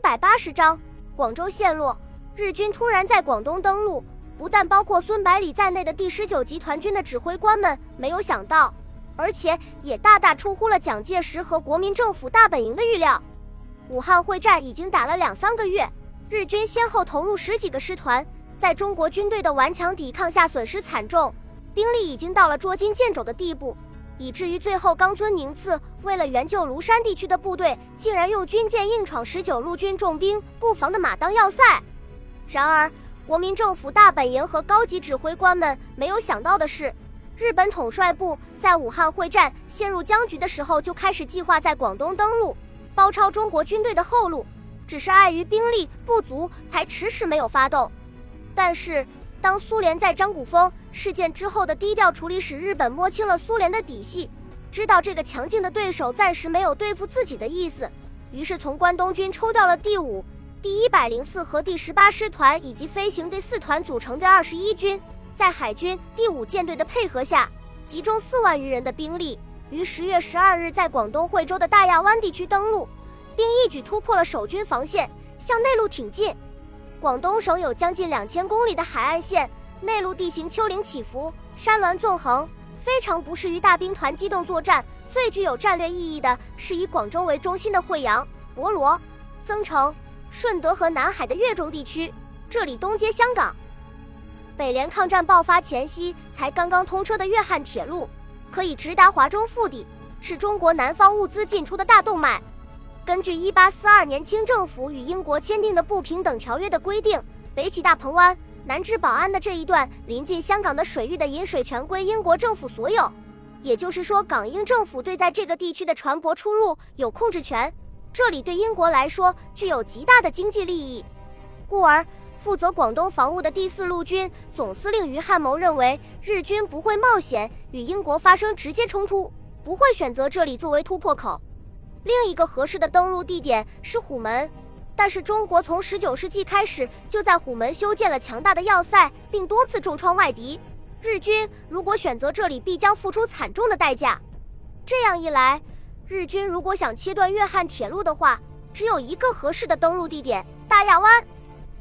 百八十章，广州陷落。日军突然在广东登陆，不但包括孙百里在内的第十九集团军的指挥官们没有想到，而且也大大出乎了蒋介石和国民政府大本营的预料。武汉会战已经打了两三个月，日军先后投入十几个师团，在中国军队的顽强抵抗下损失惨重，兵力已经到了捉襟见肘的地步。以至于最后，冈村宁次为了援救庐山地区的部队，竟然用军舰硬闯十九路军重兵布防的马当要塞。然而，国民政府大本营和高级指挥官们没有想到的是，日本统帅部在武汉会战陷入僵局的时候，就开始计划在广东登陆，包抄中国军队的后路，只是碍于兵力不足，才迟迟没有发动。但是，当苏联在张古峰事件之后的低调处理，使日本摸清了苏联的底细，知道这个强劲的对手暂时没有对付自己的意思，于是从关东军抽调了第五、第一百零四和第十八师团以及飞行队四团组成的二十一军，在海军第五舰队的配合下，集中四万余人的兵力，于十月十二日在广东惠州的大亚湾地区登陆，并一举突破了守军防线，向内陆挺进。广东省有将近两千公里的海岸线，内陆地形丘陵起伏，山峦纵横，非常不适于大兵团机动作战。最具有战略意义的是以广州为中心的惠阳、博罗、增城、顺德和南海的粤中地区，这里东接香港。北联抗战爆发前夕才刚刚通车的粤汉铁路，可以直达华中腹地，是中国南方物资进出的大动脉。根据1842年清政府与英国签订的不平等条约的规定，北起大鹏湾，南至宝安的这一段临近香港的水域的饮水权归英国政府所有。也就是说，港英政府对在这个地区的船舶出入有控制权，这里对英国来说具有极大的经济利益。故而，负责广东防务的第四路军总司令于汉谋认为，日军不会冒险与英国发生直接冲突，不会选择这里作为突破口。另一个合适的登陆地点是虎门，但是中国从十九世纪开始就在虎门修建了强大的要塞，并多次重创外敌。日军如果选择这里，必将付出惨重的代价。这样一来，日军如果想切断粤汉铁路的话，只有一个合适的登陆地点——大亚湾。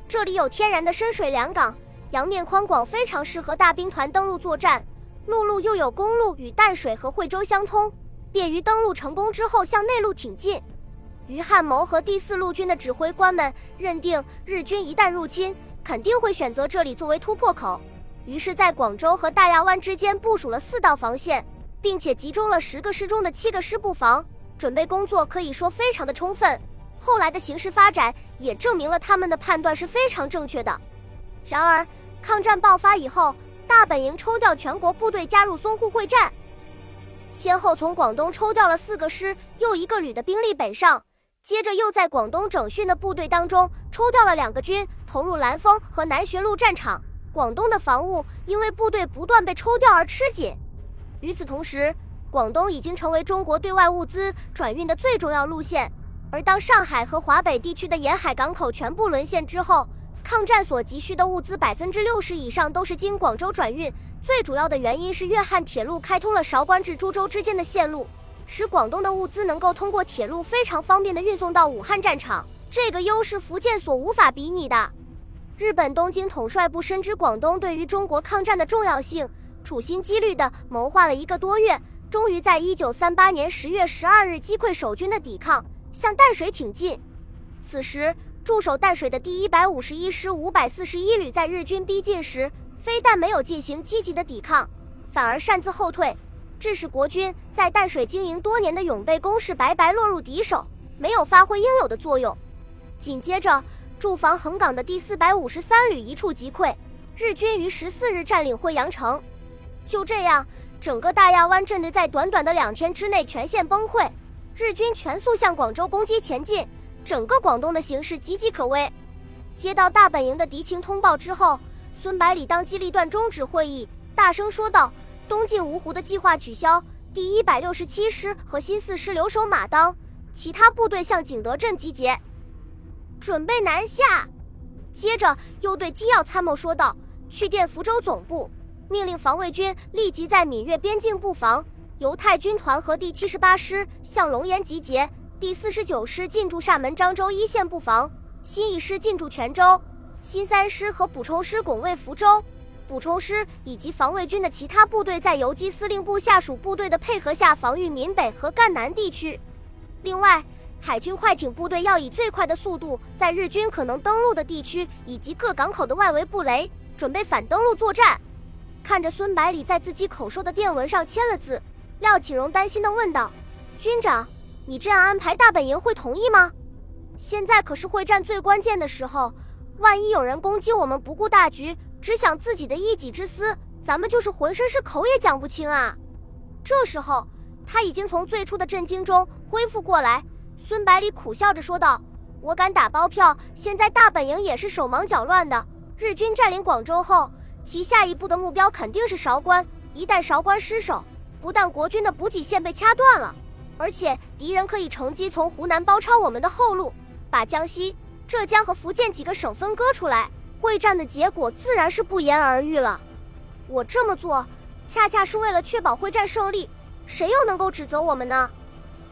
这里有天然的深水良港，洋面宽广，非常适合大兵团登陆作战。陆路又有公路与淡水和惠州相通。便于登陆成功之后向内陆挺进。于汉谋和第四路军的指挥官们认定，日军一旦入侵，肯定会选择这里作为突破口。于是，在广州和大亚湾之间部署了四道防线，并且集中了十个师中的七个师布防，准备工作可以说非常的充分。后来的形势发展也证明了他们的判断是非常正确的。然而，抗战爆发以后，大本营抽调全国部队加入淞沪会战。先后从广东抽调了四个师又一个旅的兵力北上，接着又在广东整训的部队当中抽调了两个军投入兰丰和南浔路战场。广东的防务因为部队不断被抽调而吃紧。与此同时，广东已经成为中国对外物资转运的最重要路线。而当上海和华北地区的沿海港口全部沦陷之后，抗战所急需的物资百分之六十以上都是经广州转运。最主要的原因是粤汉铁路开通了韶关至株洲之间的线路，使广东的物资能够通过铁路非常方便地运送到武汉战场。这个优势福建所无法比拟的。日本东京统帅部深知广东对于中国抗战的重要性，处心积虑地谋划了一个多月，终于在一九三八年十月十二日击溃守军的抵抗，向淡水挺进。此时驻守淡水的第一百五十一师五百四十一旅在日军逼近时。非但没有进行积极的抵抗，反而擅自后退，致使国军在淡水经营多年的永备工事白白落入敌手，没有发挥应有的作用。紧接着，驻防横岗的第四百五十三旅一触即溃，日军于十四日占领惠阳城。就这样，整个大亚湾阵地在短短的两天之内全线崩溃，日军全速向广州攻击前进，整个广东的形势岌岌可危。接到大本营的敌情通报之后。孙百里当机立断终止会议，大声说道：“东进芜湖的计划取消，第一百六十七师和新四师留守马当，其他部队向景德镇集结，准备南下。”接着又对机要参谋说道：“去电福州总部，命令防卫军立即在闽粤边境布防。犹太军团和第七十八师向龙岩集结，第四十九师进驻厦门、漳州一线布防，新一师进驻泉州，新三师和补充师拱卫福州。补充师以及防卫军的其他部队在游击司令部下属部队的配合下，防御闽北和赣南地区。另外，海军快艇部队要以最快的速度，在日军可能登陆的地区以及各港口的外围布雷，准备反登陆作战。看着孙百里在自己口授的电文上签了字，廖启荣担心地问道：“军长，你这样安排，大本营会同意吗？现在可是会战最关键的时候，万一有人攻击我们，不顾大局。”只想自己的一己之私，咱们就是浑身是口也讲不清啊！这时候，他已经从最初的震惊中恢复过来。孙百里苦笑着说道：“我敢打包票，现在大本营也是手忙脚乱的。日军占领广州后，其下一步的目标肯定是韶关。一旦韶关失守，不但国军的补给线被掐断了，而且敌人可以乘机从湖南包抄我们的后路，把江西、浙江和福建几个省分割出来。”会战的结果自然是不言而喻了。我这么做，恰恰是为了确保会战胜利，谁又能够指责我们呢？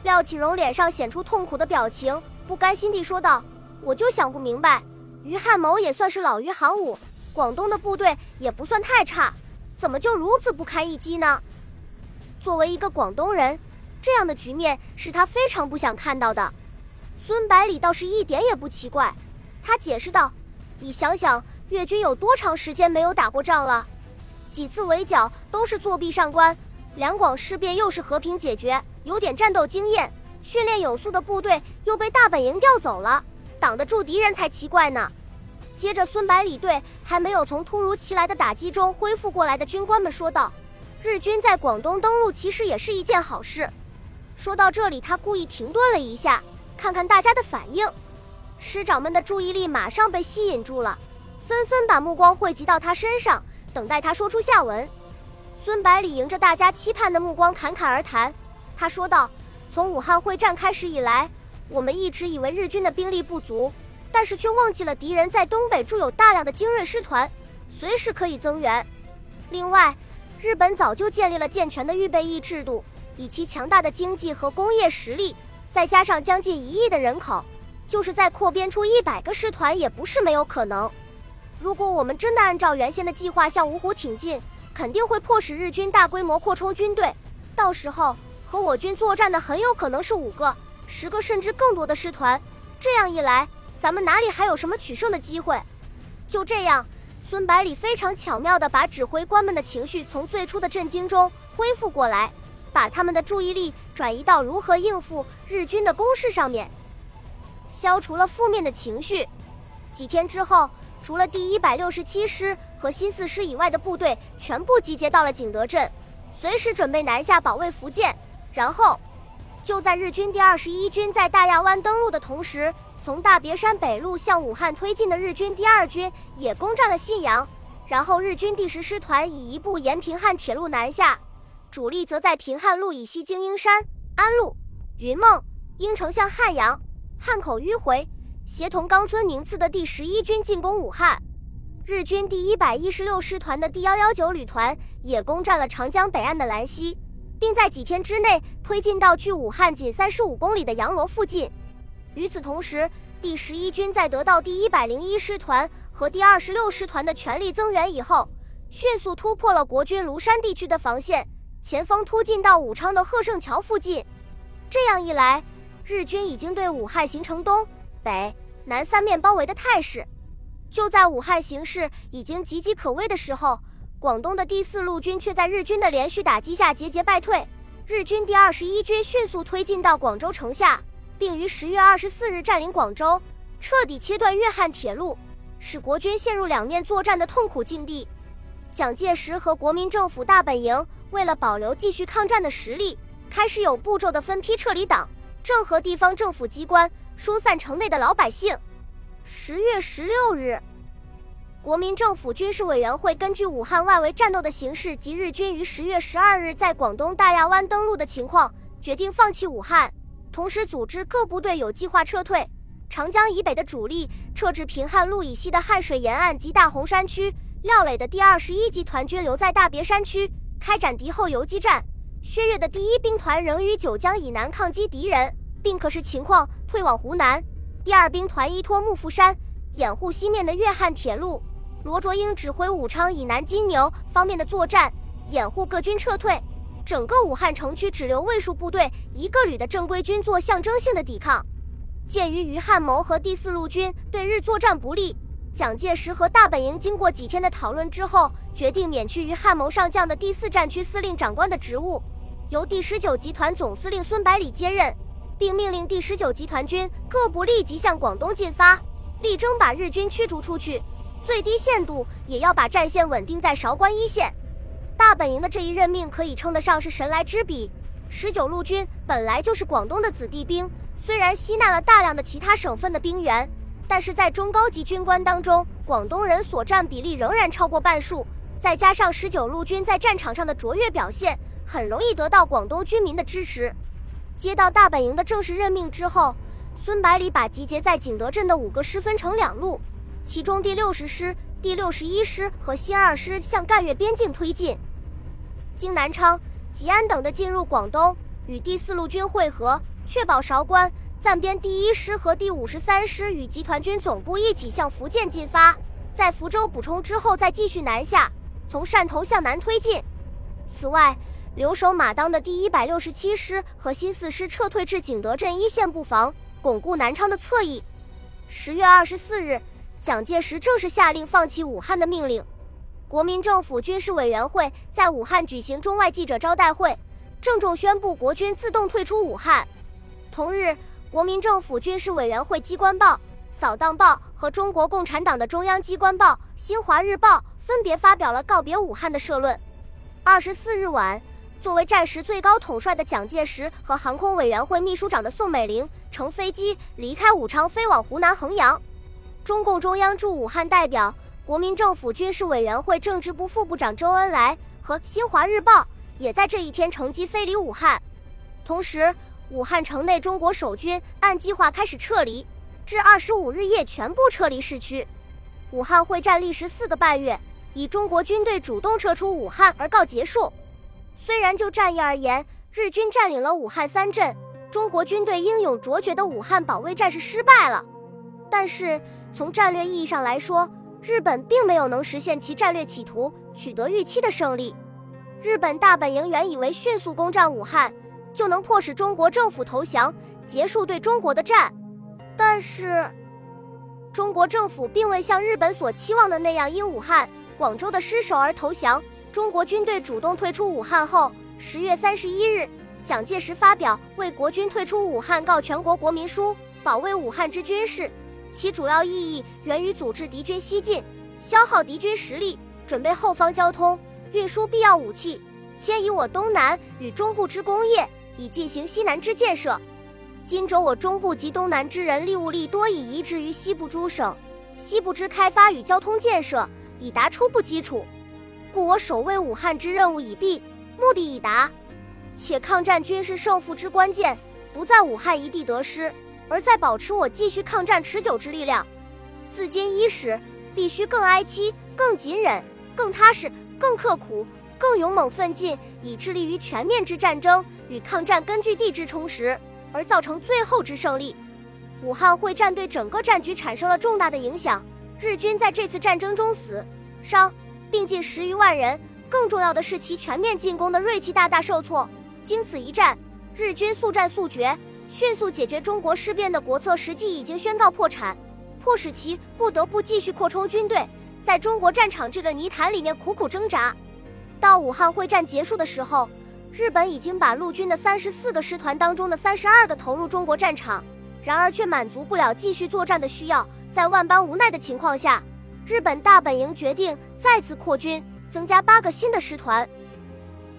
廖启荣脸上显出痛苦的表情，不甘心地说道：“我就想不明白，于汉谋也算是老于行伍，广东的部队也不算太差，怎么就如此不堪一击呢？”作为一个广东人，这样的局面是他非常不想看到的。孙百里倒是一点也不奇怪，他解释道。你想想，越军有多长时间没有打过仗了？几次围剿都是作壁上观，两广事变又是和平解决，有点战斗经验，训练有素的部队又被大本营调走了，挡得住敌人才奇怪呢。接着，孙百里对还没有从突如其来的打击中恢复过来的军官们说道：“日军在广东登陆其实也是一件好事。”说到这里，他故意停顿了一下，看看大家的反应。师长们的注意力马上被吸引住了，纷纷把目光汇集到他身上，等待他说出下文。孙百里迎着大家期盼的目光侃侃而谈，他说道：“从武汉会战开始以来，我们一直以为日军的兵力不足，但是却忘记了敌人在东北驻有大量的精锐师团，随时可以增援。另外，日本早就建立了健全的预备役制度，以其强大的经济和工业实力，再加上将近一亿的人口。”就是再扩编出一百个师团也不是没有可能。如果我们真的按照原先的计划向芜湖挺进，肯定会迫使日军大规模扩充军队。到时候和我军作战的很有可能是五个、十个甚至更多的师团。这样一来，咱们哪里还有什么取胜的机会？就这样，孙百里非常巧妙地把指挥官们的情绪从最初的震惊中恢复过来，把他们的注意力转移到如何应付日军的攻势上面。消除了负面的情绪。几天之后，除了第一百六十七师和新四师以外的部队全部集结到了景德镇，随时准备南下保卫福建。然后，就在日军第二十一军在大亚湾登陆的同时，从大别山北路向武汉推进的日军第二军也攻占了信阳。然后，日军第十师团以一部沿平汉铁路南下，主力则在平汉路以西经英山、安陆、云梦、应城向汉阳。汉口迂回，协同冈村宁次的第十一军进攻武汉。日军第一百一十六师团的第幺幺九旅团也攻占了长江北岸的兰溪，并在几天之内推进到距武汉仅三十五公里的阳罗附近。与此同时，第十一军在得到第一百零一师团和第二十六师团的全力增援以后，迅速突破了国军庐山地区的防线，前锋突进到武昌的贺胜桥附近。这样一来，日军已经对武汉形成东北南三面包围的态势。就在武汉形势已经岌岌可危的时候，广东的第四路军却在日军的连续打击下节节败退。日军第二十一军迅速推进到广州城下，并于十月二十四日占领广州，彻底切断粤汉铁路，使国军陷入两面作战的痛苦境地。蒋介石和国民政府大本营为了保留继续抗战的实力，开始有步骤的分批撤离党。政和地方政府机关疏散城内的老百姓。十月十六日，国民政府军事委员会根据武汉外围战斗的形势及日军于十月十二日在广东大亚湾登陆的情况，决定放弃武汉，同时组织各部队有计划撤退。长江以北的主力撤至平汉路以西的汉水沿岸及大洪山区。廖磊的第二十一集团军留在大别山区开展敌后游击战。薛岳的第一兵团仍于九江以南抗击敌人。并可视情况退往湖南。第二兵团依托幕阜山，掩护西面的粤汉铁路。罗卓英指挥武昌以南金牛方面的作战，掩护各军撤退。整个武汉城区只留卫戍部队一个旅的正规军做象征性的抵抗。鉴于余汉谋和第四路军对日作战不利，蒋介石和大本营经过几天的讨论之后，决定免去于汉谋上将的第四战区司令长官的职务，由第十九集团总司令孙百里接任，并命令第十九集团军各部立即向广东进发，力争把日军驱逐出去，最低限度也要把战线稳定在韶关一线。大本营的这一任命可以称得上是神来之笔。十九路军本来就是广东的子弟兵，虽然吸纳了大量的其他省份的兵员，但是在中高级军官当中，广东人所占比例仍然超过半数。再加上十九路军在战场上的卓越表现，很容易得到广东军民的支持。接到大本营的正式任命之后，孙百里把集结在景德镇的五个师分成两路，其中第六十师、第六十一师和新二师向赣粤边境推进。经南昌、吉安等的进入广东，与第四路军会合，确保韶关。暂编第一师和第五十三师与集团军总部一起向福建进发，在福州补充之后，再继续南下，从汕头向南推进。此外，留守马当的第一百六十七师和新四师撤退至景德镇一线布防，巩固南昌的侧翼。十月二十四日，蒋介石正式下令放弃武汉的命令。国民政府军事委员会在武汉举行中外记者招待会，郑重宣布国军自动退出武汉。同日，国民政府军事委员会机关报《扫荡报》和中国共产党的中央机关报《新华日报》分别发表了告别武汉的社论。二十四日晚，作为战时最高统帅的蒋介石和航空委员会秘书长的宋美龄乘飞机离开武昌，飞往湖南衡阳。中共中央驻武汉代表。国民政府军事委员会政治部副部长周恩来和《新华日报》也在这一天乘机飞离武汉。同时，武汉城内中国守军按计划开始撤离，至二十五日夜全部撤离市区。武汉会战历时四个半月，以中国军队主动撤出武汉而告结束。虽然就战役而言，日军占领了武汉三镇，中国军队英勇卓绝的武汉保卫战是失败了，但是从战略意义上来说，日本并没有能实现其战略企图，取得预期的胜利。日本大本营原以为迅速攻占武汉，就能迫使中国政府投降，结束对中国的战。但是，中国政府并未像日本所期望的那样因武汉、广州的失守而投降。中国军队主动退出武汉后，十月三十一日，蒋介石发表为国军退出武汉告全国国民书，保卫武汉之军事。其主要意义源于阻止敌军西进，消耗敌军实力，准备后方交通，运输必要武器，迁移我东南与中部之工业，以进行西南之建设。今轴我中部及东南之人力物力多已移植于西部诸省，西部之开发与交通建设已达初步基础，故我守卫武汉之任务已毕，目的已达。且抗战军事胜负之关键不在武汉一地得失。而在保持我继续抗战持久之力量。自今伊始，必须更哀戚、更谨忍、更踏实、更刻苦、更勇猛奋进，以致力于全面之战争与抗战根据地之充实，而造成最后之胜利。武汉会战对整个战局产生了重大的影响，日军在这次战争中死伤并近十余万人。更重要的是，其全面进攻的锐气大大受挫。经此一战，日军速战速决。迅速解决中国事变的国策，实际已经宣告破产，迫使其不得不继续扩充军队，在中国战场这个泥潭里面苦苦挣扎。到武汉会战结束的时候，日本已经把陆军的三十四个师团当中的三十二个投入中国战场，然而却满足不了继续作战的需要。在万般无奈的情况下，日本大本营决定再次扩军，增加八个新的师团，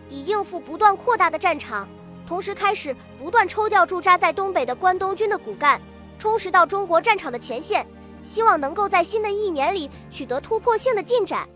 以应付不断扩大的战场。同时开始不断抽调驻扎在东北的关东军的骨干，充实到中国战场的前线，希望能够在新的一年里取得突破性的进展。